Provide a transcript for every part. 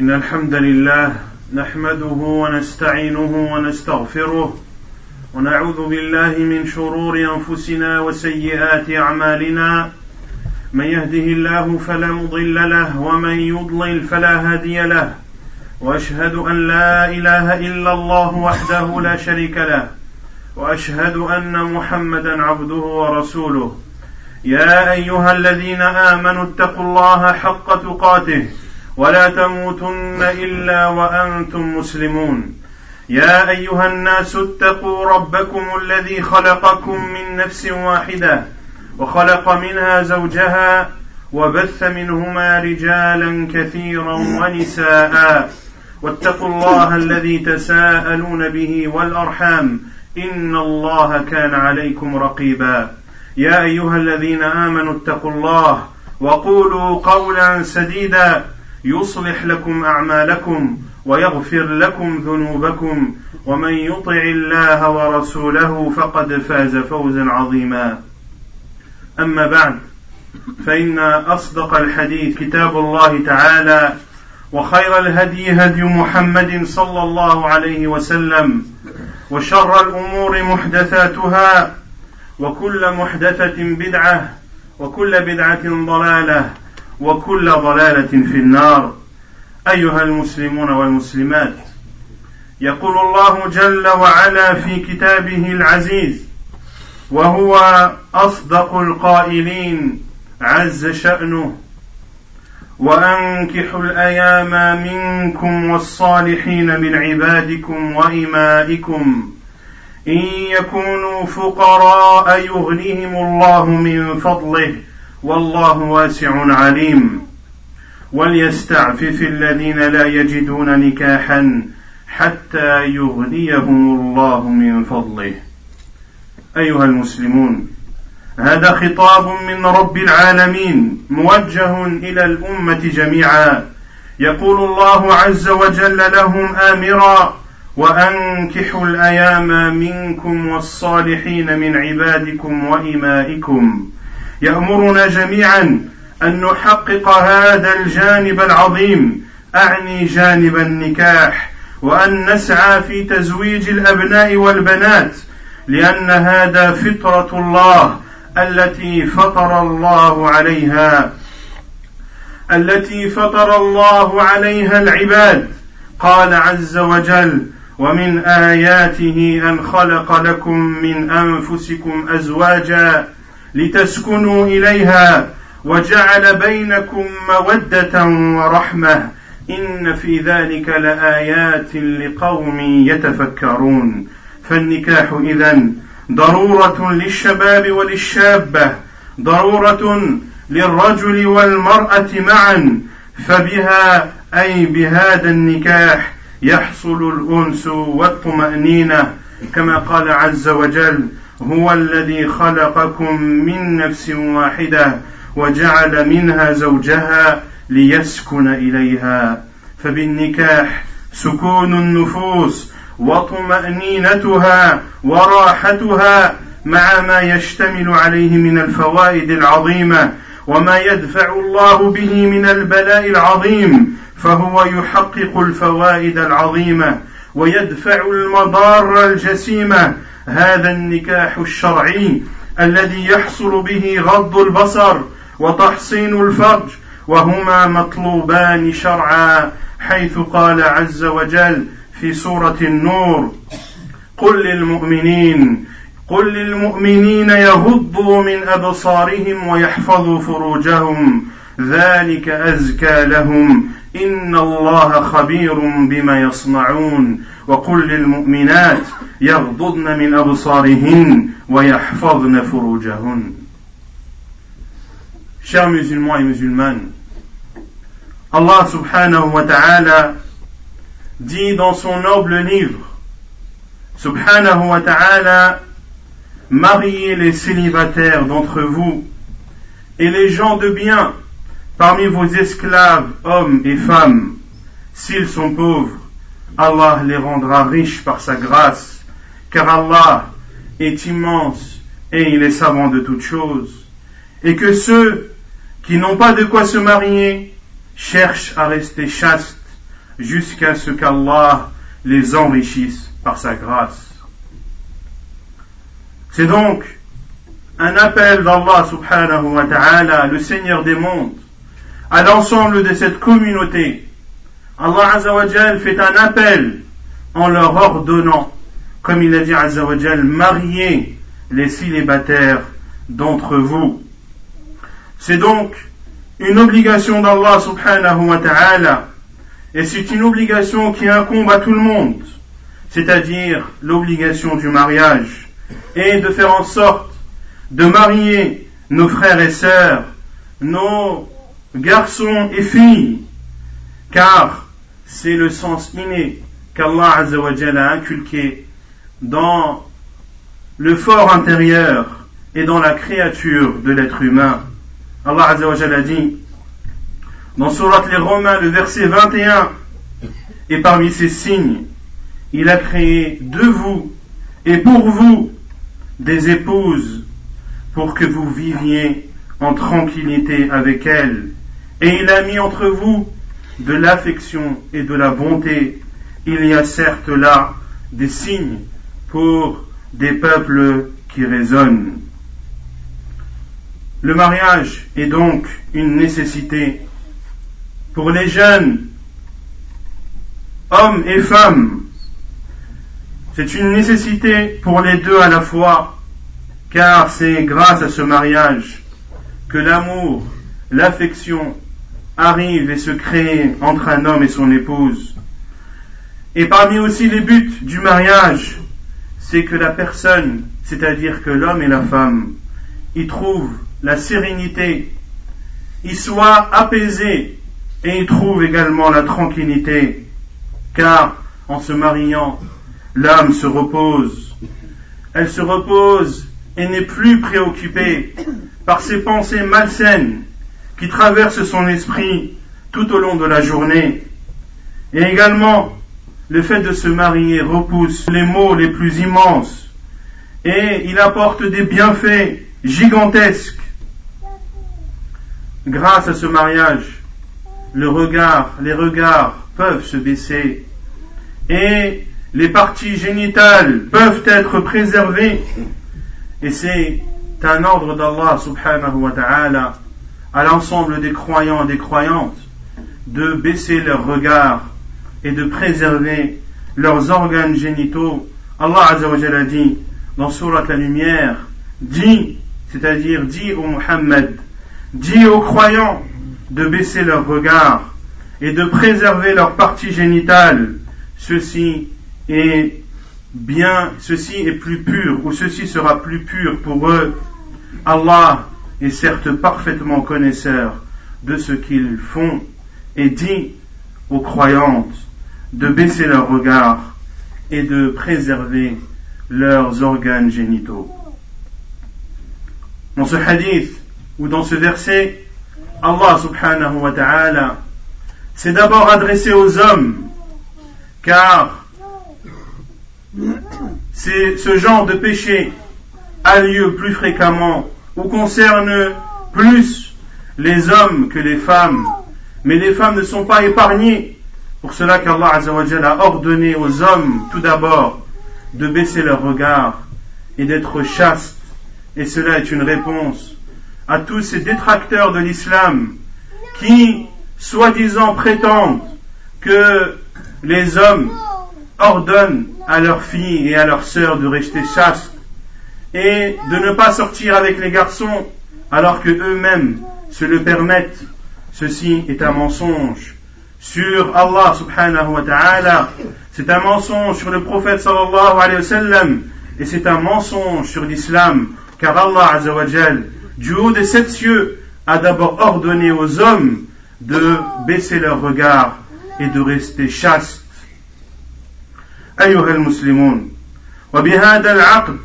إن الحمد لله نحمده ونستعينه ونستغفره ونعوذ بالله من شرور أنفسنا وسيئات أعمالنا. من يهده الله فلا مضل له ومن يضلل فلا هادي له. وأشهد أن لا إله إلا الله وحده لا شريك له. وأشهد أن محمدا عبده ورسوله. يا أيها الذين آمنوا اتقوا الله حق تقاته. ولا تموتن إلا وأنتم مسلمون. يا أيها الناس اتقوا ربكم الذي خلقكم من نفس واحدة وخلق منها زوجها وبث منهما رجالا كثيرا ونساء. واتقوا الله الذي تساءلون به والأرحام. إن الله كان عليكم رقيبا. يا أيها الذين آمنوا اتقوا الله وقولوا قولا سديدا. يصلح لكم أعمالكم ويغفر لكم ذنوبكم ومن يطع الله ورسوله فقد فاز فوزا عظيما. أما بعد فإن أصدق الحديث كتاب الله تعالى وخير الهدي هدي محمد صلى الله عليه وسلم وشر الأمور محدثاتها وكل محدثة بدعة وكل بدعة ضلالة وكل ضلالة في النار. أيها المسلمون والمسلمات يقول الله جل وعلا في كتابه العزيز وهو أصدق القائلين عز شأنه وانكحوا الأيام منكم والصالحين من عبادكم وإمائكم إن يكونوا فقراء يغنيهم الله من فضله والله واسع عليم. وليستعفف الذين لا يجدون نكاحا حتى يغنيهم الله من فضله. أيها المسلمون هذا خطاب من رب العالمين موجه إلى الأمة جميعا. يقول الله عز وجل لهم آمرا وأنكحوا الأيام منكم والصالحين من عبادكم وإمائكم. يأمرنا جميعا أن نحقق هذا الجانب العظيم. أعني جانب النكاح وأن نسعى في تزويج الأبناء والبنات لأن هذا فطرة الله التي فطر الله عليها التي فطر الله عليها العباد. قال عز وجل ومن آياته أن خلق لكم من أنفسكم ازواجا لتسكنوا إليها وجعل بينكم مودة ورحمة إن في ذلك لآيات لقوم يتفكرون فالنكاح إذن ضرورة للشباب وللشابة ضرورة للرجل والمرأة معا فبها أي بهذا النكاح يحصل الأنس والطمأنينة كما قال عز وجل هو الذي خلقكم من نفس واحدة وجعل منها زوجها ليسكن إليها. فبالنكاح سكون النفوس وطمأنينتها وراحتها مع ما يشتمل عليه من الفوائد العظيمة وما يدفع الله به من البلاء العظيم فهو يحقق الفوائد العظيمة ويدفع المضار الجسيمة هذا النكاح الشرعي الذي يحصل به غض البصر وتحصين الفرج وهما مطلوبان شرعا حيث قال عز وجل في سورة النور قل للمؤمنين قل للمؤمنين يغضوا من أبصارهم ويحفظوا فروجهم ذلك أزكى لهم إن الله خبير بما يصنعون وقل للمؤمنات يغضضن من أبصارهن ويحفظن فروجهن Chers musulmans et musulmanes, Allah subhanahu wa ta'ala dit dans son noble livre, subhanahu wa ta'ala, mariez les célibataires d'entre vous et les gens de bien parmi vos esclaves, hommes et femmes. S'ils sont pauvres, Allah les rendra riches par sa grâce, car Allah est immense et il est savant de toutes choses. Et que ceux qui n'ont pas de quoi se marier cherchent à rester chastes jusqu'à ce qu'Allah les enrichisse par sa grâce. C'est donc un appel d'Allah subhanahu wa ta'ala, le Seigneur des mondes, à l'ensemble de cette communauté. Allah azawajal fait un appel en leur ordonnant, comme il a dit azawajal, mariez les célibataires d'entre vous. C'est donc une obligation d'Allah subhanahu wa ta'ala et c'est une obligation qui incombe à tout le monde, c'est-à-dire l'obligation du mariage et de faire en sorte de marier nos frères et sœurs, nos garçons et filles, car c'est le sens inné qu'Allah a inculqué dans le fort intérieur et dans la créature de l'être humain. Allah a dit dans Surat les Romains, le verset 21, et parmi ces signes, il a créé de vous et pour vous des épouses pour que vous viviez en tranquillité avec elles. Et il a mis entre vous de l'affection et de la bonté. Il y a certes là des signes pour des peuples qui raisonnent. Le mariage est donc une nécessité pour les jeunes, hommes et femmes. C'est une nécessité pour les deux à la fois, car c'est grâce à ce mariage que l'amour, l'affection arrivent et se créent entre un homme et son épouse. Et parmi aussi les buts du mariage, c'est que la personne, c'est-à-dire que l'homme et la femme, y trouvent la sérénité, y soient apaisés et y trouve également la tranquillité, car en se mariant, l'âme se repose. Elle se repose et n'est plus préoccupée par ces pensées malsaines qui traversent son esprit tout au long de la journée. Et également, le fait de se marier repousse les maux les plus immenses et il apporte des bienfaits gigantesques. Grâce à ce mariage, le regard, les regards peuvent se baisser et les parties génitales peuvent être préservées. Et c'est un ordre d'Allah subhanahu wa ta'ala à l'ensemble des croyants et des croyantes de baisser leurs regards et de préserver leurs organes génitaux. Allah Azza wa a dit dans Surat la Lumière, dit, c'est-à-dire dit au Muhammad, dit aux croyants, de baisser leur regard et de préserver leur partie génitale, ceci est bien, ceci est plus pur, ou ceci sera plus pur pour eux. Allah est certes parfaitement connaisseur de ce qu'ils font et dit aux croyantes de baisser leur regard et de préserver leurs organes génitaux. Dans ce hadith ou dans ce verset, Allah subhanahu wa ta'ala s'est d'abord adressé aux hommes, car ce genre de péché a lieu plus fréquemment ou concerne plus les hommes que les femmes, mais les femmes ne sont pas épargnées. Pour cela qu'Allah a ordonné aux hommes tout d'abord de baisser leur regard et d'être chastes, et cela est une réponse à tous ces détracteurs de l'islam qui, soi-disant, prétendent que les hommes ordonnent à leurs filles et à leurs sœurs de rester chastes et de ne pas sortir avec les garçons alors que eux-mêmes se le permettent. Ceci est un mensonge sur Allah subhanahu wa ta'ala, c'est un mensonge sur le prophète sallallahu alayhi wa sallam et c'est un mensonge sur l'islam car Allah azza wa du haut des sept cieux, a d'abord ordonné aux hommes de baisser leur regard et de rester chastes. أيها المسلمون وبهذا العقد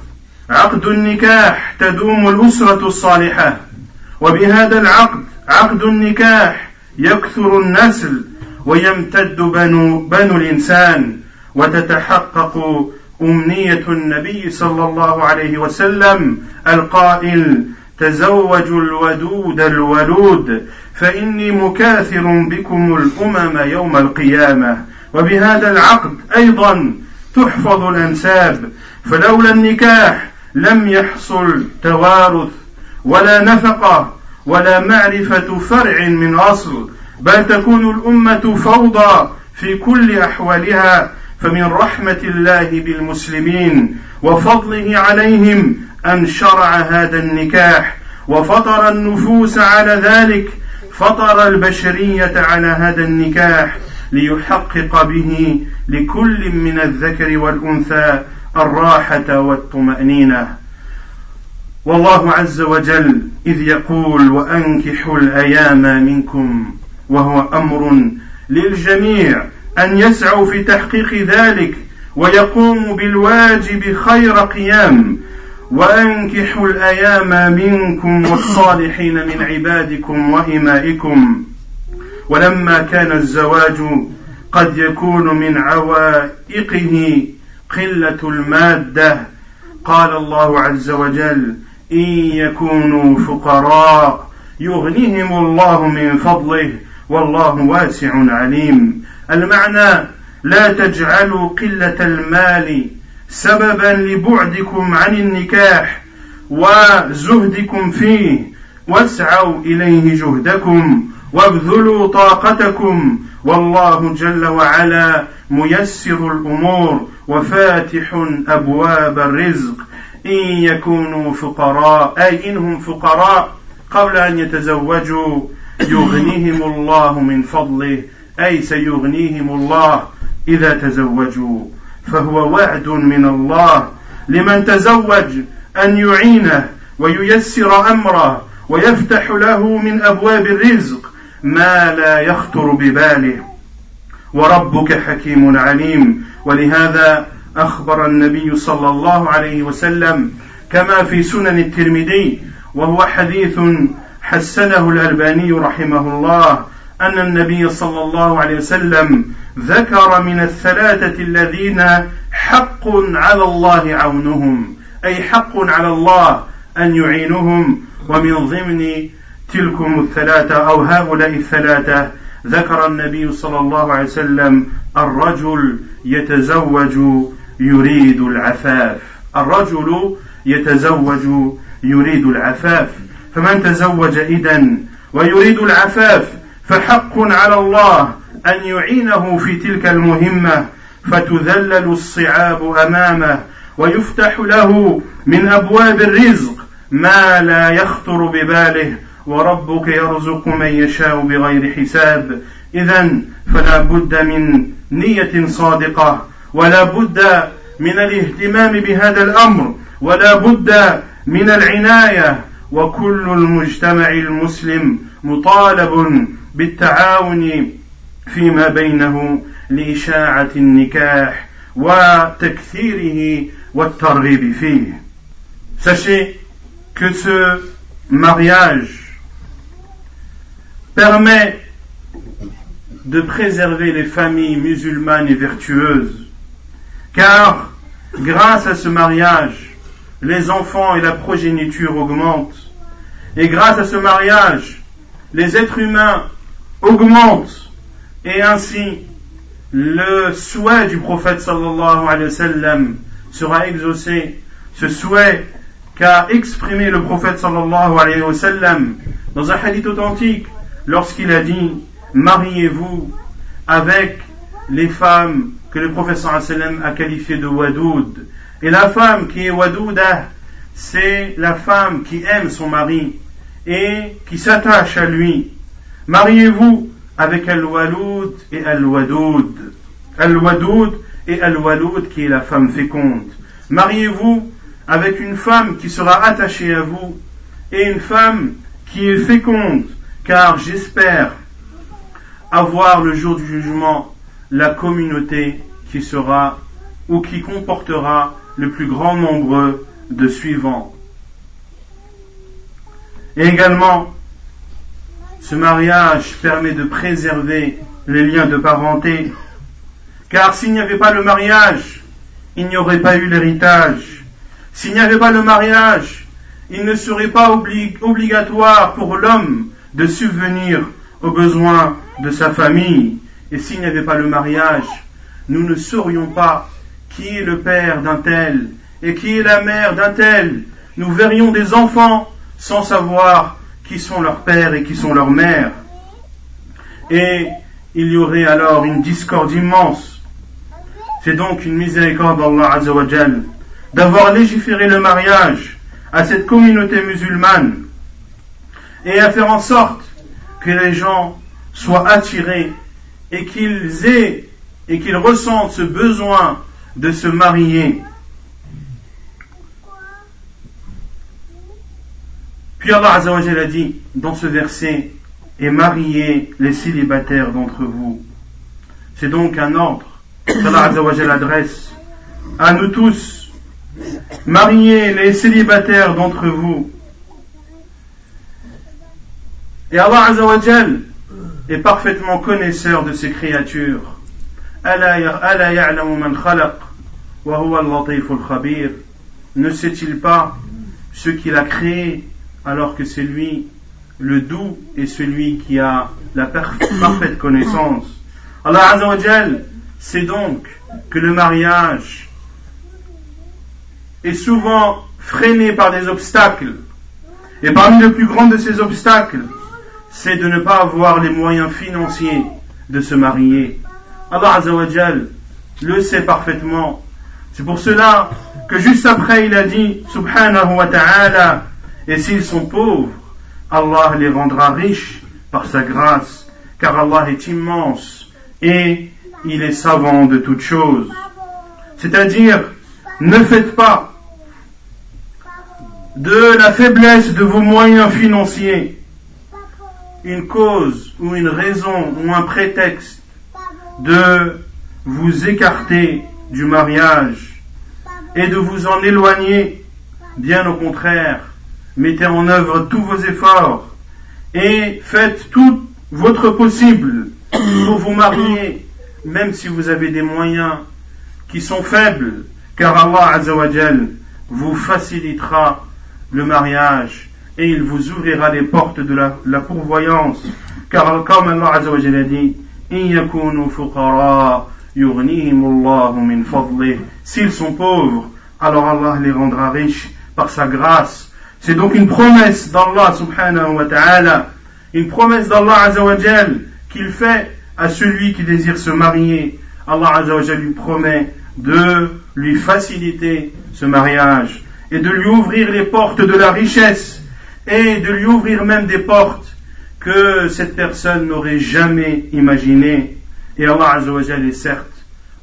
عقد النكاح تدوم الأسرة الصالحة. وبهذا العقد عقد النكاح يكثر النسل ويمتد بنو, بنو الإنسان وتتحقق أمنية النبي صلى الله عليه وسلم القائل تزوجوا الودود الولود فإني مكاثر بكم الأمم يوم القيامة. وبهذا العقد أيضا تحفظ الأنساب فلولا النكاح لم يحصل توارث ولا نفقة ولا معرفة فرع من أصل بل تكون الأمة فوضى في كل أحوالها فمن رحمة الله بالمسلمين وفضله عليهم أن شرع هذا النكاح وفطر النفوس على ذلك فطر البشرية على هذا النكاح ليحقق به لكل من الذكر والأنثى الراحة والطمأنينة. والله عز وجل إذ يقول وأنكحوا الأيام منكم وهو أمر للجميع أن يسعوا في تحقيق ذلك ويقوموا بالواجب خير قيام. وأنكحوا الأيام منكم والصالحين من عبادكم وإمائكم ولما كان الزواج قد يكون من عوائقه قلة المادة. قال الله عز وجل إن يكونوا فقراء يغنيهم الله من فضله والله واسع عليم. المعنى لا تجعلوا قلة المال سببا لبعدكم عن النكاح وزهدكم فيه. واسعوا إليه جهدكم. وابذلوا طاقتكم. والله جل وعلا ميسر الأمور وفاتح أبواب الرزق. إن يكونوا فقراء أي إنهم فقراء قبل أن يتزوجوا يغنيهم الله من فضله. أي سيغنيهم الله إذا تزوجوا. فهو وعد من الله. لمن تزوج أن يعينه وييسر أمره ويفتح له من أبواب الرزق. ما لا يخطر بباله وربك حكيم عليم. ولهذا أخبر النبي صلى الله عليه وسلم كما في سنن الترمذي وهو حديث حسنه الألباني رحمه الله أن النبي صلى الله عليه وسلم ذكر من الثلاثة الذين حق على الله عونهم أي حق على الله أن يعينهم ومن ضمن تلكم الثلاثة أو هؤلاء الثلاثة ذكر النبي صلى الله عليه وسلم الرجل يتزوج يريد العفاف. الرجل يتزوج يريد العفاف. فمن تزوج إذن ويريد العفاف فحق على الله أن يعينه في تلك المهمة فتذلل الصعاب أمامه ويفتح له من أبواب الرزق ما لا يخطر بباله. وربك يرزق من يشاء بغير حساب. إذا فلا بد من نية صادقة ولا بد من الاهتمام بهذا الأمر ولا بد من العناية. وكل المجتمع المسلم مطالب بالتعاون فيما بينه لإشاعة النكاح وتكثيره والترغيب فيه. Sachez que ce mariage permet de préserver les familles musulmanes et vertueuses, car grâce à ce mariage, les enfants et la progéniture augmentent, et grâce à ce mariage, les êtres humains augmentent, et ainsi le souhait du prophète sera exaucé, ce souhait qu'a exprimé le prophète dans un hadith authentique lorsqu'il a dit mariez-vous avec les femmes que le sallam a qualifiées de wadoud. Et la femme qui est wadouda c'est la femme qui aime son mari et qui s'attache à lui. Mariez-vous avec al-waloud et al-wadoud. Al-wadoud et al-waloud qui est la femme féconde. Mariez-vous avec une femme qui sera attachée à vous et une femme qui est féconde, car j'espère avoir le jour du jugement la communauté qui sera ou qui comportera le plus grand nombre de suivants. Et également, ce mariage permet de préserver les liens de parenté, car s'il n'y avait pas le mariage, il n'y aurait pas eu l'héritage. S'il n'y avait pas le mariage, il ne serait pas obligatoire pour l'homme de subvenir aux besoins de sa famille. Et s'il n'y avait pas le mariage, nous ne saurions pas qui est le père d'un tel et qui est la mère d'un tel. Nous verrions des enfants sans savoir qui sont leurs pères et qui sont leurs mères. Et il y aurait alors une discorde immense. C'est donc une miséricorde d'Allah d'avoir légiféré le mariage à cette communauté musulmane et à faire en sorte que les gens soient attirés et qu'ils aient et qu'ils ressentent ce besoin de se marier. Puis Allah Azzawajal a dit dans ce verset et mariez les célibataires d'entre vous. C'est donc un ordre qu'Allah Azzawajal adresse à nous tous. Mariez les célibataires d'entre vous. Et Allah Azzawajal est parfaitement connaisseur de ses créatures. Ne sait-il pas ce qu'il a créé alors que c'est lui le doux et celui qui a la parfaite connaissance? Allah Azzawajal sait donc que le mariage est souvent freiné par des obstacles. Et parmi les plus grands de ces obstacles, c'est de ne pas avoir les moyens financiers de se marier. Allah Azzawajal le sait parfaitement. C'est pour cela que juste après il a dit Subhanahu wa ta'ala et s'ils sont pauvres Allah les rendra riches par sa grâce car Allah est immense et il est savant de toutes choses c'est-à-dire ne faites pas de la faiblesse de vos moyens financiers une cause ou une raison ou un prétexte de vous écarter du mariage et de vous en éloigner, bien au contraire, mettez en œuvre tous vos efforts et faites tout votre possible pour vous marier, même si vous avez des moyens qui sont faibles, car Allah Azzawajal vous facilitera le mariage et il vous ouvrira les portes de la, pourvoyance, car comme Allah Azzawajal a dit, S'ils sont pauvres, alors Allah les rendra riches par sa grâce. C'est donc une promesse d'Allah subhanahu wa ta'ala, une promesse d'Allah azawajal qu'il fait à celui qui désire se marier. Allah azawajal lui promet de lui faciliter ce mariage et de lui ouvrir les portes de la richesse et de lui ouvrir même des portes que cette personne n'aurait jamais imaginées. Et Allah Azzawajal est certes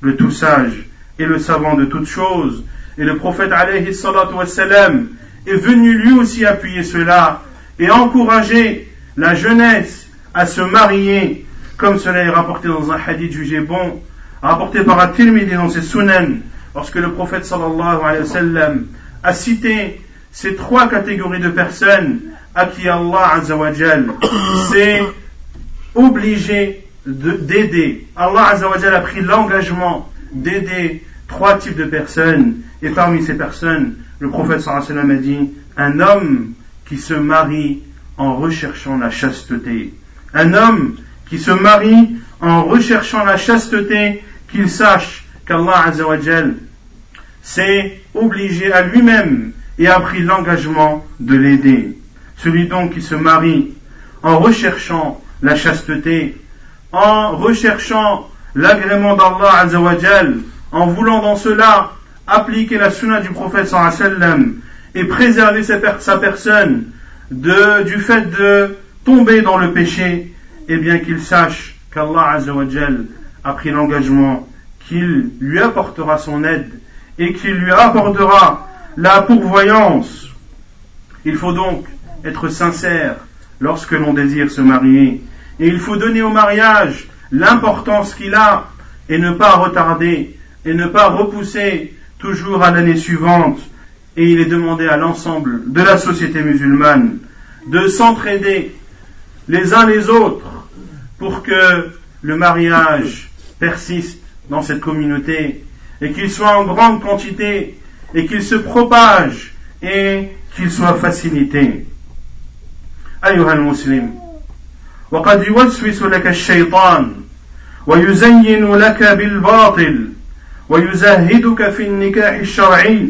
le tout sage et le savant de toutes choses. Et le prophète alayhi salatu wassalam est venu lui aussi appuyer cela et encourager la jeunesse à se marier, comme cela est rapporté dans un hadith jugé bon, rapporté par At-Tirmidhi dans ses sunan, lorsque le prophète sallallahu alayhi wa a cité ces trois catégories de personnes à qui Allah azawajal s'est obligé d'aider. Allah azawajal a pris l'engagement d'aider trois types de personnes. Et parmi ces personnes, le prophète sallallahu a dit, un homme qui se marie en recherchant la chasteté. Un homme qui se marie en recherchant la chasteté, qu'il sache qu'Allah azawajal s'est obligé à lui-même et a pris l'engagement de l'aider. Celui donc qui se marie en recherchant la chasteté, en recherchant l'agrément d'Allah Azzawajal, en voulant dans cela appliquer la sunna du prophète sallam et préserver sa personne du fait de tomber dans le péché, eh bien qu'il sache qu'Allah Azzawajal a pris l'engagement qu'il lui apportera son aide et qu'il lui apportera la pourvoyance. Il faut donc être sincère lorsque l'on désire se marier. Et il faut donner au mariage l'importance qu'il a et ne pas retarder et ne pas repousser toujours à l'année suivante. Et il est demandé à l'ensemble de la société musulmane de s'entraider les uns les autres pour que le mariage persiste dans cette communauté et qu'il soit en grande quantité et qu'il se propage et qu'il soit facilité. أيها المسلم وقد يوسوس لك الشيطان ويزين لك بالباطل ويزهدك في النكاح الشرعي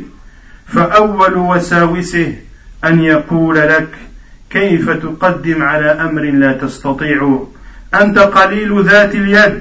فأول وساوسه أن يقول لك كيف تقدم على أمر لا تستطيعه أنت قليل ذات اليد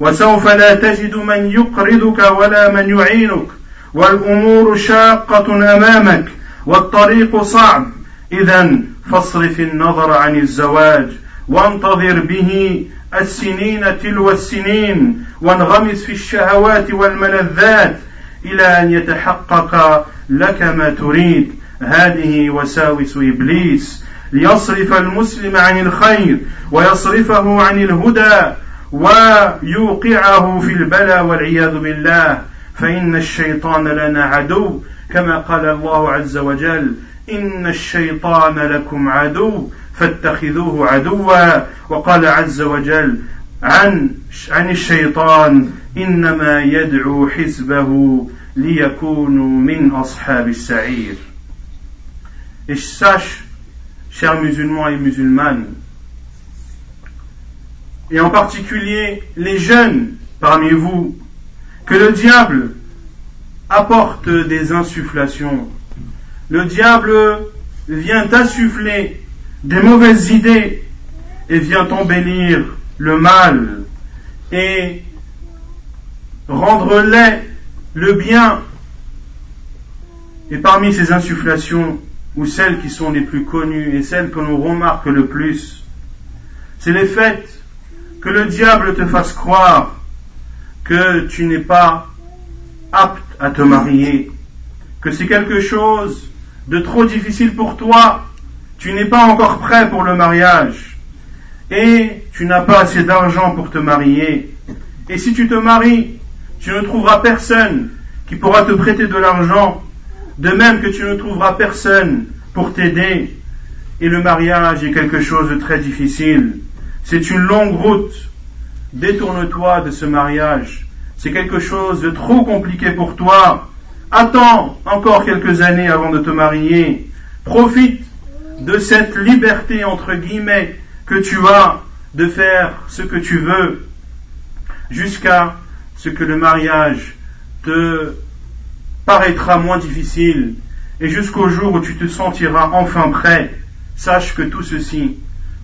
وسوف لا تجد من يقرضك ولا من يعينك والأمور شاقة أمامك والطريق صعب. إذا فاصرف النظر عن الزواج وانتظر به السنين تلو السنين وانغمس في الشهوات والملذات إلى أن يتحقق لك ما تريد. هذه وساوس إبليس. ليصرف المسلم عن الخير ويصرفه عن الهدى ويوقعه في البلاء والعياذ بالله. فإن الشيطان لنا عدو كما قال الله عز وجل إن الشيطان لكم عدو فاتخذوه عدوا. وقال عز وجل عن عن الشيطان إنما يدعو حزبه ليكونوا من أصحاب السعير. Et sache, chers musulmans et musulmanes, et en particulier les jeunes parmi vous, que le diable apporte des insufflations. Le diable vient insuffler des mauvaises idées et vient embellir le mal et rendre laid le bien. Et parmi ces insufflations, ou celles qui sont les plus connues et celles que l'on remarque le plus, c'est le fait que le diable te fasse croire que tu n'es pas apte à te marier, que c'est quelque chose de trop difficile pour toi, tu n'es pas encore prêt pour le mariage, et tu n'as pas assez d'argent pour te marier, et si tu te maries, tu ne trouveras personne qui pourra te prêter de l'argent, de même que tu ne trouveras personne pour t'aider, et le mariage est quelque chose de très difficile. C'est une longue route. Détourne-toi de ce mariage. C'est quelque chose de trop compliqué pour toi. Attends encore quelques années avant de te marier. Profite de cette liberté, entre guillemets, que tu as de faire ce que tu veux jusqu'à ce que le mariage te paraîtra moins difficile et jusqu'au jour où tu te sentiras enfin prêt. Sache que tout ceci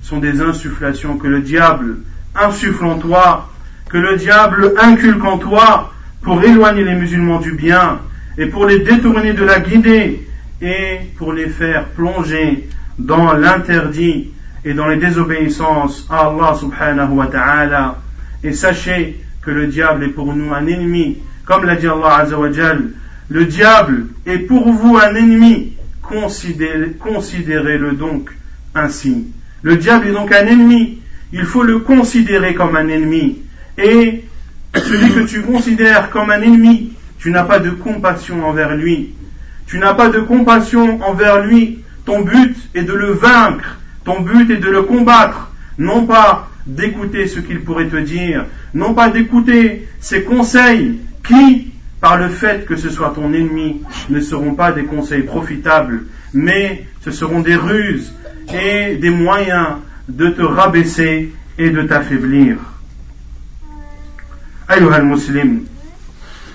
sont des insufflations que le diable insuffle en toi, que le diable inculque en toi pour éloigner les musulmans du bien et pour les détourner de la guidée et pour les faire plonger dans l'interdit et dans les désobéissances à Allah subhanahu wa ta'ala. Et sachez que le diable est pour nous un ennemi, comme l'a dit Allah azawajal, le diable est pour vous un ennemi, considérez-le donc ainsi. Le diable est donc un ennemi. Il faut le considérer comme un ennemi. Et celui que tu considères comme un ennemi, tu n'as pas de compassion envers lui. Tu n'as pas de compassion envers lui. Ton but est de le vaincre. Ton but est de le combattre. Non pas d'écouter ce qu'il pourrait te dire. Non pas d'écouter ses conseils qui, par le fait que ce soit ton ennemi, ne seront pas des conseils profitables, mais ce seront des ruses et des moyens de te rabaisser et de t'affaiblir. أيها المسلم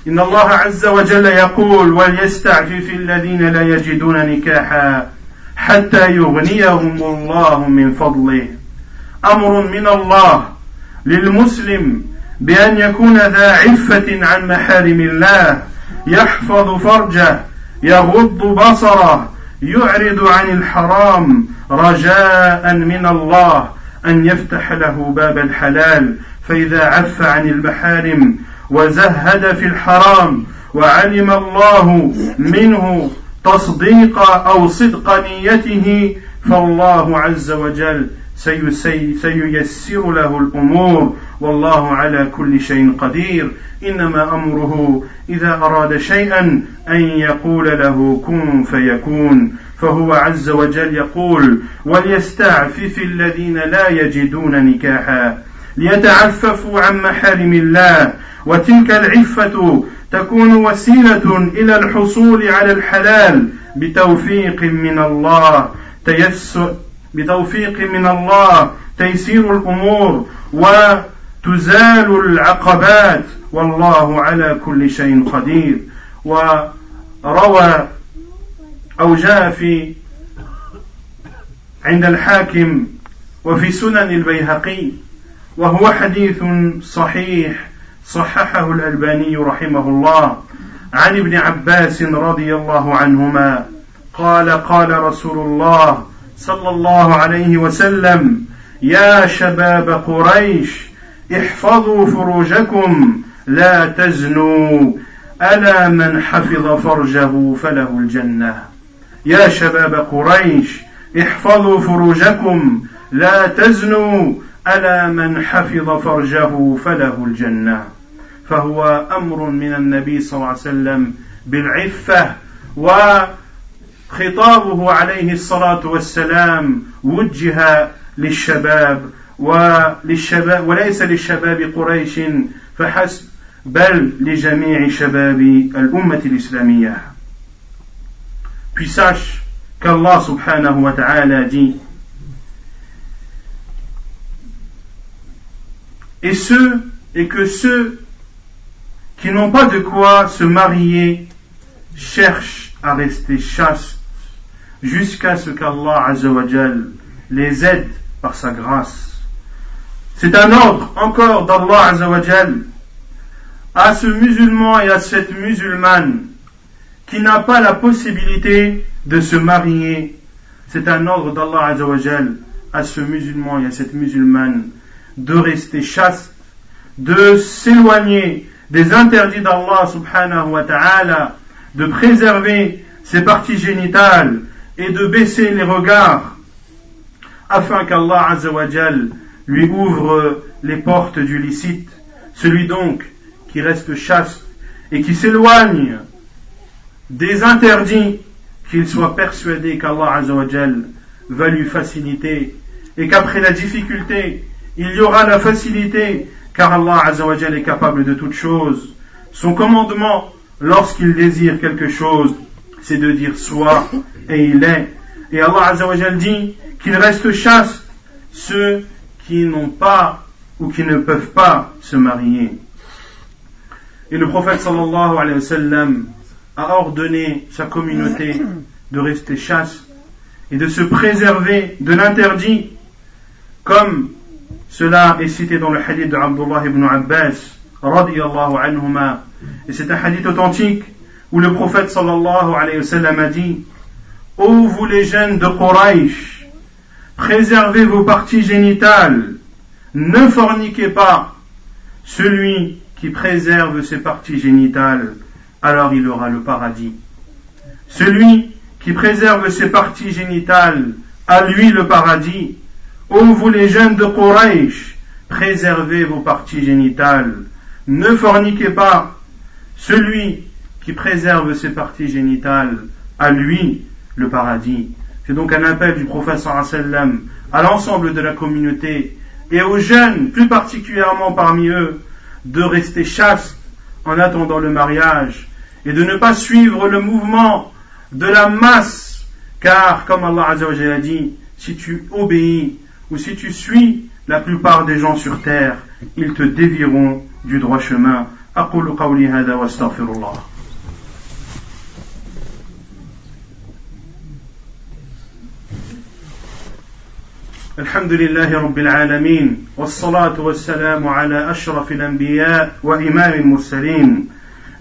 إن الله عز وجل يقول وليستعفف الذين لا يجدون نكاحا حتى يغنيهم الله من فضله أمر من الله للمسلم بأن يكون ذا عفة عن محارم الله يحفظ فرجه يغض بصره يعرض عن الحرام رجاء من الله أن يفتح له باب الحلال. فإذا عف عن المحارم وزهد في الحرام وعلم الله منه تصديق أو صدق نيته فالله عز وجل سييسر له الأمور والله على كل شيء قدير. إنما أمره إذا أراد شيئا أن يقول له كن فيكون. فهو عز وجل يقول وليستعفف الذين لا يجدون نكاحا ليتعففوا عن محارم الله. وتلك العفة تكون وسيلة إلى الحصول على الحلال بتوفيق من الله. تيسر بتوفيق من الله تيسير الأمور وتزال العقبات. والله على كل شيء قدير. وروى أو جاء في عند الحاكم وفي سنن البيهقي وهو حديث صحيح صححه الألباني رحمه الله. عن ابن عباس رضي الله عنهما قال قال رسول الله صلى الله عليه وسلم يا شباب قريش احفظوا فروجكم لا تزنوا ألا من حفظ فرجه فله الجنة. يا شباب قريش احفظوا فروجكم لا تزنوا ألا من حفظ فرجه فله الجنة. فهو أمر من النبي صلى الله عليه وسلم بالعفة خطابه عليه الصلاة والسلام وجه للشباب وللشباب وليس للشباب قريش فحسب بل لجميع شباب الأمة الإسلامية. فساش كالله سبحانه وتعالى دي Et ceux, et que ceux qui n'ont pas de quoi se marier cherchent à rester chastes jusqu'à ce qu'Allah azawajal les aide par sa grâce. C'est un ordre encore d'Allah azawajal à ce musulman et à cette musulmane qui n'a pas la possibilité de se marier. C'est un ordre d'Allah azawajal à ce musulman et à cette musulmane de rester chaste, de s'éloigner des interdits d'Allah subhanahu wa ta'ala, de préserver ses parties génitales et de baisser les regards afin qu'Allah azawajal lui ouvre les portes du licite. Celui donc qui reste chaste et qui s'éloigne des interdits, qu'il soit persuadé qu'Allah azawajal va lui faciliter et qu'après la difficulté, il y aura la facilité car Allah Azzawajal est capable de toutes choses. Son commandement, lorsqu'il désire quelque chose, c'est de dire soit et il est. Et Allah Azzawajal dit qu'il reste chaste ceux qui n'ont pas ou qui ne peuvent pas se marier. Et le prophète sallallahu alayhi wa sallam a ordonné sa communauté de rester chaste et de se préserver de l'interdit comme cela est cité dans le hadith de Abdullah ibn Abbas, radiyallahu anhuma. Et c'est un hadith authentique où le prophète sallallahu alayhi wa sallam a dit Ô vous les jeunes de Quraysh, préservez vos parties génitales, ne forniquez pas. Celui qui préserve ses parties génitales, alors il aura le paradis. Celui qui préserve ses parties génitales, a lui le paradis. Ô vous les jeunes de Quraysh, préservez vos parties génitales, ne forniquez pas. Celui qui préserve ses parties génitales, à lui le paradis. C'est donc un appel du prophète sallam à l'ensemble de la communauté et aux jeunes, plus particulièrement parmi eux, de rester chastes en attendant le mariage et de ne pas suivre le mouvement de la masse, car comme Allah a dit, si tu obéis ou si tu suis la plupart des gens sur terre, ils te dévieront du droit chemin. أقول قولي هذا واستغفر الله الحمد لله رب العالمين والصلاة والسلام على أشرف الأنبياء وإمام المرسلين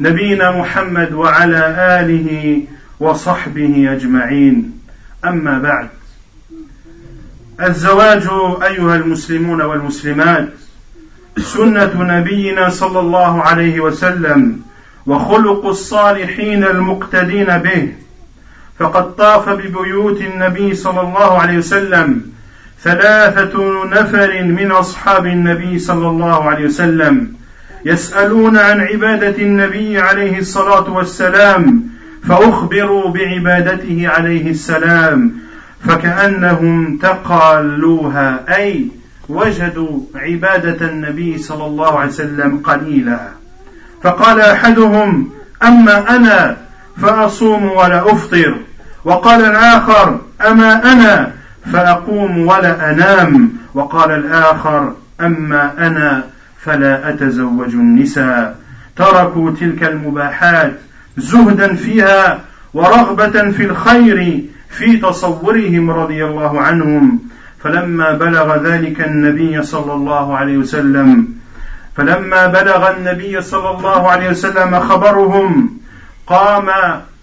نبينا محمد وعلى آله وصحبه أجمعين. أما بعد الزواج أيها المسلمون والمسلمات سنة نبينا صلى الله عليه وسلم وخلق الصالحين المقتدين به فقد طاف ببيوت النبي صلى الله عليه وسلم ثلاثة نفر من أصحاب النبي صلى الله عليه وسلم يسألون عن عبادة النبي عليه الصلاة والسلام فأخبروا بعبادته عليه السلام فكأنهم تقالوها أي وجدوا عبادة النبي صلى الله عليه وسلم قليلا. فقال أحدهم أما أنا فأصوم ولا أفطر وقال الآخر أما أنا فأقوم ولا أنام. وقال الآخر أما أنا فلا أتزوج النساء. تركوا تلك المباحات زهدا فيها ورغبة في الخير في تصورهم رضي الله عنهم. فلما بلغ ذلك النبي صلى الله عليه وسلم فلما بلغ النبي صلى الله عليه وسلم خبرهم قام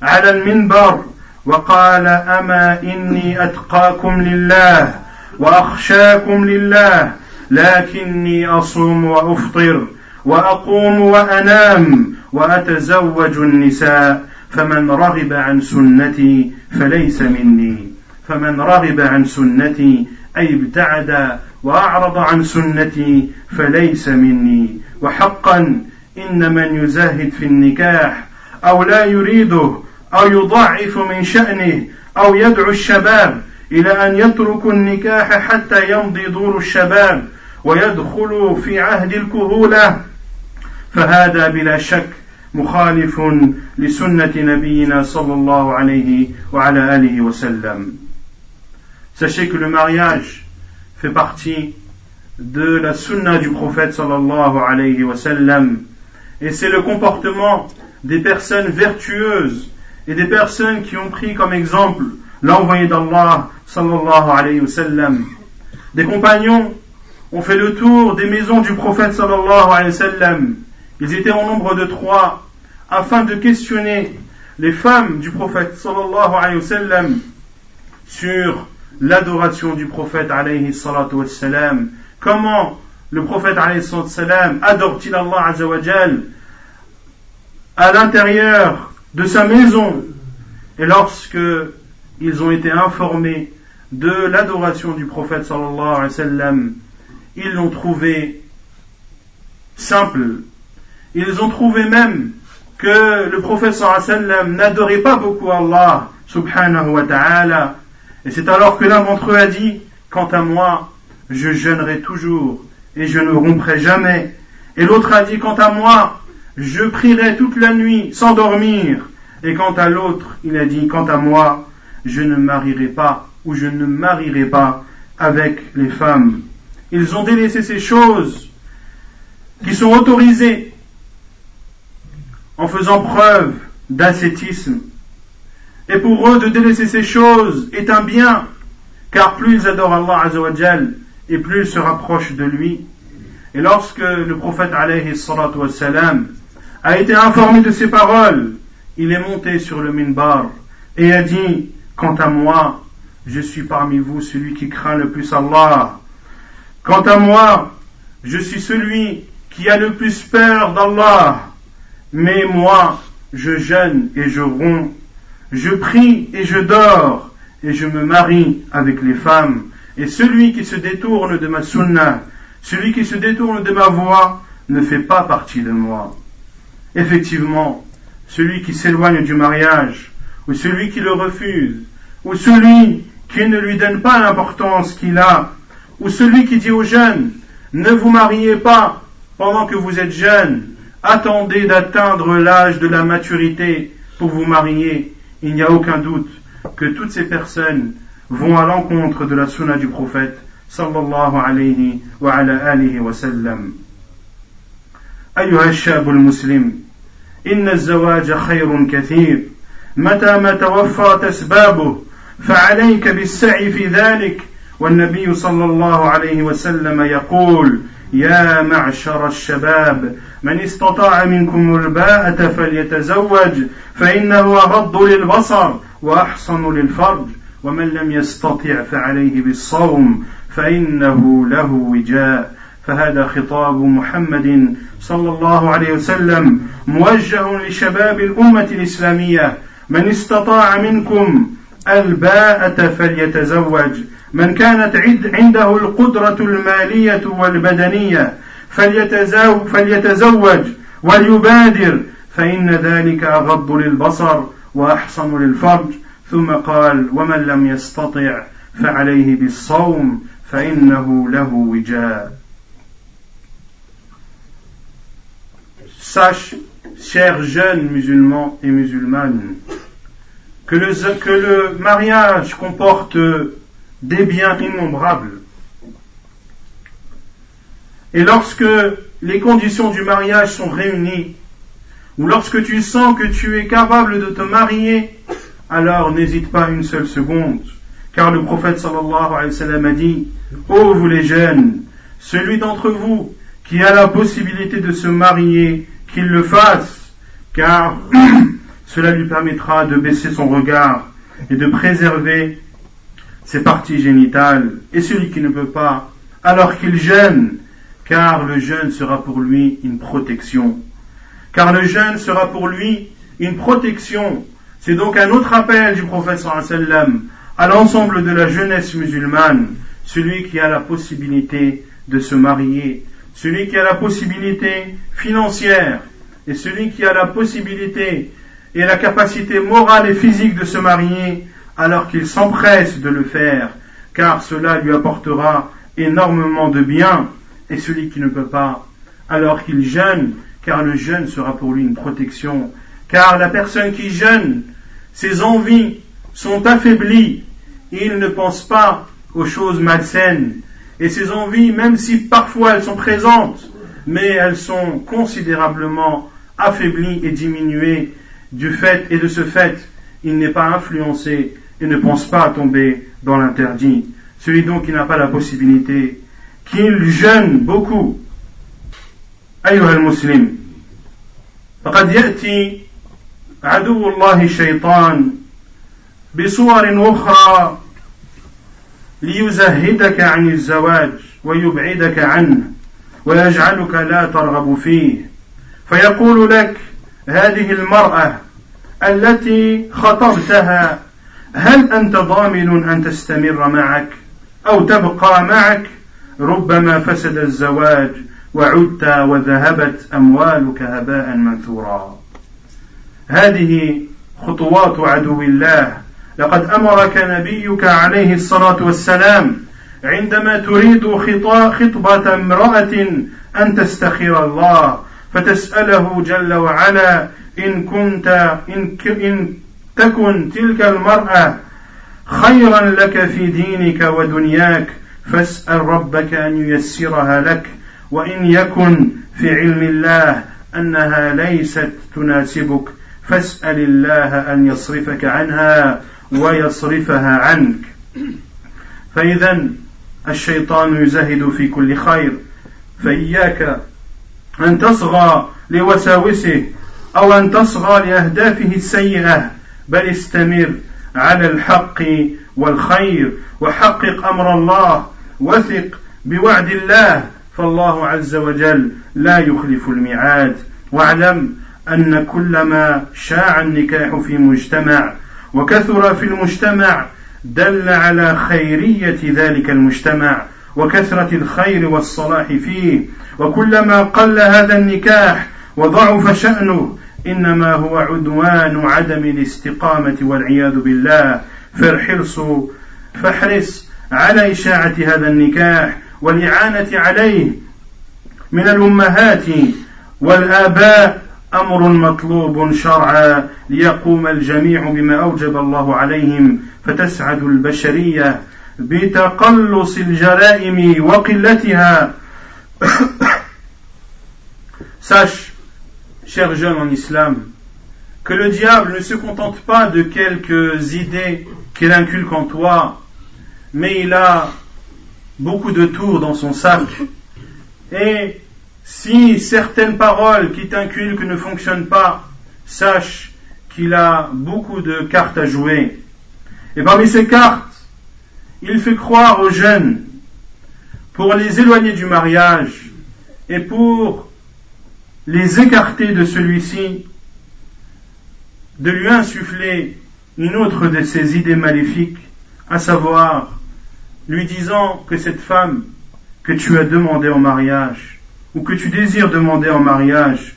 على المنبر وقال أما إني أتقاكم لله وأخشاكم لله لكني أصوم وأفطر وأقوم وأنام وأتزوج النساء فمن رغب عن سنتي فليس مني فمن رغب عن سنتي أي ابتعد وأعرض عن سنتي فليس مني وحقا إن من يزاهد في النكاح أو لا يريده أو يضعف من شأنه أو يدعو الشباب إلى أن يتركوا النكاح حتى يمضي دور الشباب ويدخلوا في عهد الكهولة فهذا بلا شك مخالف لسنة نبينا صلى الله عليه وعلى آله وسلم Sachez que le mariage fait partie de la sunna du prophète sallallahu alayhi wa sallam. Et c'est le comportement des personnes vertueuses et des personnes qui ont pris comme exemple l'envoyé d'Allah sallallahu alayhi wa sallam. Des compagnons ont fait le tour des maisons du prophète sallallahu alayhi wa sallam. Ils étaient au nombre de trois afin de questionner les femmes du prophète sallallahu alayhi wa sallam sur l'adoration du prophète alayhi salatu wassalam. Comment le prophète alayhi salatu wassalam adore-t-il Allah azawajal à l'intérieur de sa maison Et lorsque ils ont été informés de l'adoration du prophète sallallahu alayhi wa sallam, ils l'ont trouvé simple. Ils ont trouvé même que le prophète sallallahu alayhi wa sallam n'adorait pas beaucoup Allah subhanahu wa ta'ala et c'est alors que l'un d'entre eux a dit, quant à moi, je jeûnerai toujours et je ne romprai jamais. Et l'autre a dit, quant à moi, je prierai toute la nuit sans dormir. Et quant à l'autre, il a dit, quant à moi, je ne marierai pas ou je ne marierai pas avec les femmes. Ils ont délaissé ces choses qui sont autorisées en faisant preuve d'ascétisme et pour eux, de délaisser ces choses est un bien, car plus ils adorent Allah Azzawajal, et plus ils se rapprochent de lui. Et lorsque le prophète alayhi wassalam, a été informé de ces paroles, il est monté sur le minbar et a dit, quant à moi, je suis parmi vous celui qui craint le plus Allah. Quant à moi, je suis celui qui a le plus peur d'Allah. Mais moi, je jeûne et je romps je prie et je dors et je me marie avec les femmes. Et celui qui se détourne de ma sunna, celui qui se détourne de ma voix, ne fait pas partie de moi. Effectivement, celui qui s'éloigne du mariage, ou celui qui le refuse, ou celui qui ne lui donne pas l'importance qu'il a, ou celui qui dit aux jeunes, ne vous mariez pas pendant que vous êtes jeunes, attendez d'atteindre l'âge de la maturité pour vous marier, il n'y a aucun doute que toutes ces personnes vont à l'encontre de la sunna du prophète sallallahu alayhi wa ala alihi wa sallam. أيها الشاب المسلم إن الزواج خير كثير. متى ما توفرت أسبابه فعليك بالسعي في ذلك. والنبي صلى الله عليه وسلم يقول يا معشر الشباب من استطاع منكم الباءة فليتزوج فإنه أغض للبصر وأحصن للفرج. ومن لم يستطع فعليه بالصوم فإنه له وجاء. فهذا خطاب محمد صلى الله عليه وسلم موجه لشباب الأمة الإسلامية من استطاع منكم الباءة فليتزوج من كانت عنده القدرة المالية والبدنية فليتزوج, فليتزوج وليبادر فإن ذلك أغض للبصر وأحصن للفرج. ثم قال ومن لم يستطع فعليه بالصوم فإنه له وجاء. Sache, chers jeunes musulmans et musulmanes, que le, que le mariage comporte des biens innombrables. Et lorsque les conditions du mariage sont réunies, ou lorsque tu sens que tu es capable de te marier, alors n'hésite pas une seule seconde. Car le prophète sallallahu alayhi wa sallam a dit, Ô vous les jeunes, celui d'entre vous qui a la possibilité de se marier, qu'il le fasse, car cela lui permettra de baisser son regard et de préserver ses parties génitales. Et celui qui ne peut pas, alors qu'il jeûne, car le jeûne sera pour lui une protection. Car le jeûne sera pour lui une protection. C'est donc un autre appel du prophète sallam à l'ensemble de la jeunesse musulmane, celui qui a la possibilité de se marier, celui qui a la possibilité financière et celui qui a la possibilité et la capacité morale et physique de se marier, alors qu'il s'empresse de le faire, car cela lui apportera énormément de bien, et celui qui ne peut pas, alors qu'il jeûne, car le jeûne sera pour lui une protection, car la personne qui jeûne, ses envies sont affaiblies, il ne pense pas aux choses malsaines, et ses envies, même si parfois elles sont présentes, mais elles sont considérablement affaiblies et diminuées du fait, et de ce fait, il n'est pas influencé et ne pense pas à tomber dans l'interdit. Celui donc qui n'a pas la possibilité, qu'il jeûne beaucoup. أيها المسلم فقد يأتي عدو الله الشيطان بصور أخرى ليزهدك عن الزواج ويبعدك عنه ويجعلك لا ترغب فيه. فيقول لك هذه المرأة التي خطبتها هل أنت ضامن أن تستمر معك أو تبقى معك؟ ربما فسد الزواج وعدت وذهبت أموالك هباء منثورا. هذه خطوات عدو الله لقد أمرك نبيك عليه الصلاة والسلام عندما تريد خطبة امرأة أن تستخير الله فتسأله جل وعلا إن كنت إن, إن تكن تلك المرأة خيرا لك في دينك ودنياك فاسأل ربك أن ييسرها لك وإن يكن في علم الله أنها ليست تناسبك فاسأل الله أن يصرفك عنها. ويصرفها عنك. فإذا الشيطان يزهد في كل خير. فإياك أن تصغى لوساوسه أو أن تصغى لأهدافه السيئة بل استمر على الحق والخير وحقق أمر الله وثق بوعد الله. فالله عز وجل لا يخلف الميعاد. واعلم أن كلما شاع النكاح في مجتمع وكثر في المجتمع دل على خيرية ذلك المجتمع وكثرة الخير والصلاح فيه. وكلما قل هذا النكاح وضعف شأنه إنما هو عدوان عدم الاستقامة والعياذ بالله. فاحرص فاحرص على إشاعة هذا النكاح والإعانة عليه من الأمهات والآباء أمر مطلوب شرعا ليقوم الجميع بما أوجب الله عليهم فتسعد البشرية بتقلص الجرائم وقلتها Sache, cher jeune en islam, que le diable ne se contente pas de quelques idées qu'il inculque en toi, mais il a beaucoup de tours dans son sac. Et si certaines paroles qui t'inculquent ne fonctionnent pas, sache qu'il a beaucoup de cartes à jouer. Et parmi ces cartes, il fait croire aux jeunes, pour les éloigner du mariage et pour les écarter de celui-ci, de lui insuffler une autre de ses idées maléfiques, à savoir lui disant que cette femme que tu as demandé en mariage, ou que tu désires demander en mariage,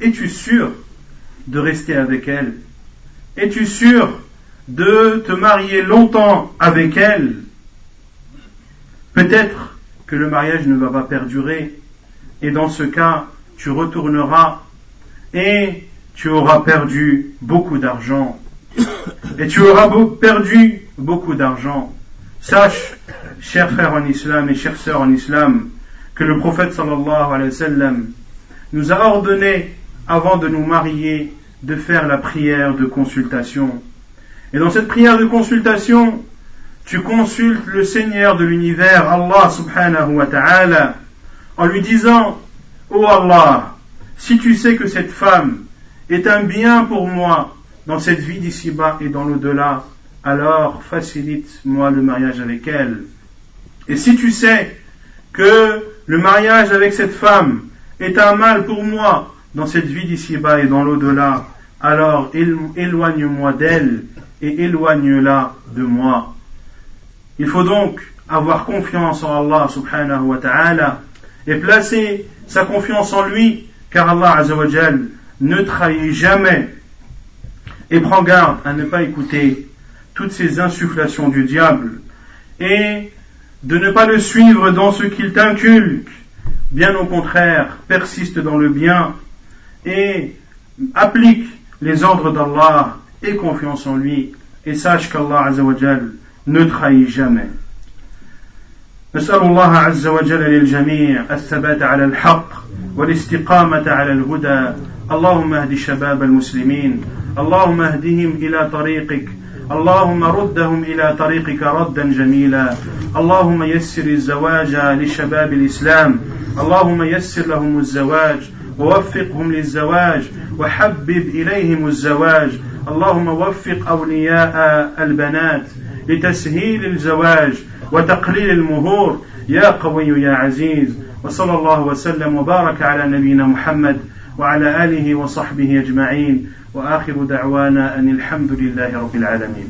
es-tu sûr de rester avec elle? Es-tu sûr de te marier longtemps avec elle? Peut-être que le mariage ne va pas perdurer, et dans ce cas, tu retourneras et tu auras perdu beaucoup d'argent. et tu auras perdu beaucoup d'argent. Sache, chers frères en islam et chères sœurs en islam, que le prophète sallallahu alayhi wa sallam nous a ordonné, avant de nous marier, de faire la prière de consultation. Et dans cette prière de consultation, tu consultes le Seigneur de l'univers, Allah subhanahu wa ta'ala, en lui disant, Oh Allah, si tu sais que cette femme est un bien pour moi dans cette vie d'ici-bas et dans l'au-delà, alors facilite-moi le mariage avec elle. Et si tu sais que le mariage avec cette femme est un mal pour moi dans cette vie d'ici-bas et dans l'au-delà, alors éloigne-moi d'elle et éloigne-la de moi. Il faut donc avoir confiance en Allah subhanahu wa ta'ala et placer sa confiance en lui, car Allah azawajal ne trahit jamais et prend garde à ne pas écouter toutes ces insufflations du diable et de ne pas le suivre dans ce qu'il t'inculque, bien au contraire, persiste dans le bien et applique les ordres d'Allah et confiance en lui et sache qu'Allah Azzawajal ne trahit jamais. نسأل الله عز وجل للجميع الثبات على الحق والاستقامة على الهدى اللهم اهد شباب المسلمين اللهم اهدهم إلى طريقك اللهم ردهم إلى طريقك ردا جميلا. اللهم يسر الزواج لشباب الإسلام. اللهم يسر لهم الزواج ووفقهم للزواج وحبب إليهم الزواج. اللهم وفق أولياء البنات لتسهيل الزواج وتقليل المهور. يا قوي يا عزيز. وصلى الله وسلم وبارك على نبينا محمد وعلى آله وصحبه أجمعين وآخر دعوانا أن الحمد لله رب العالمين.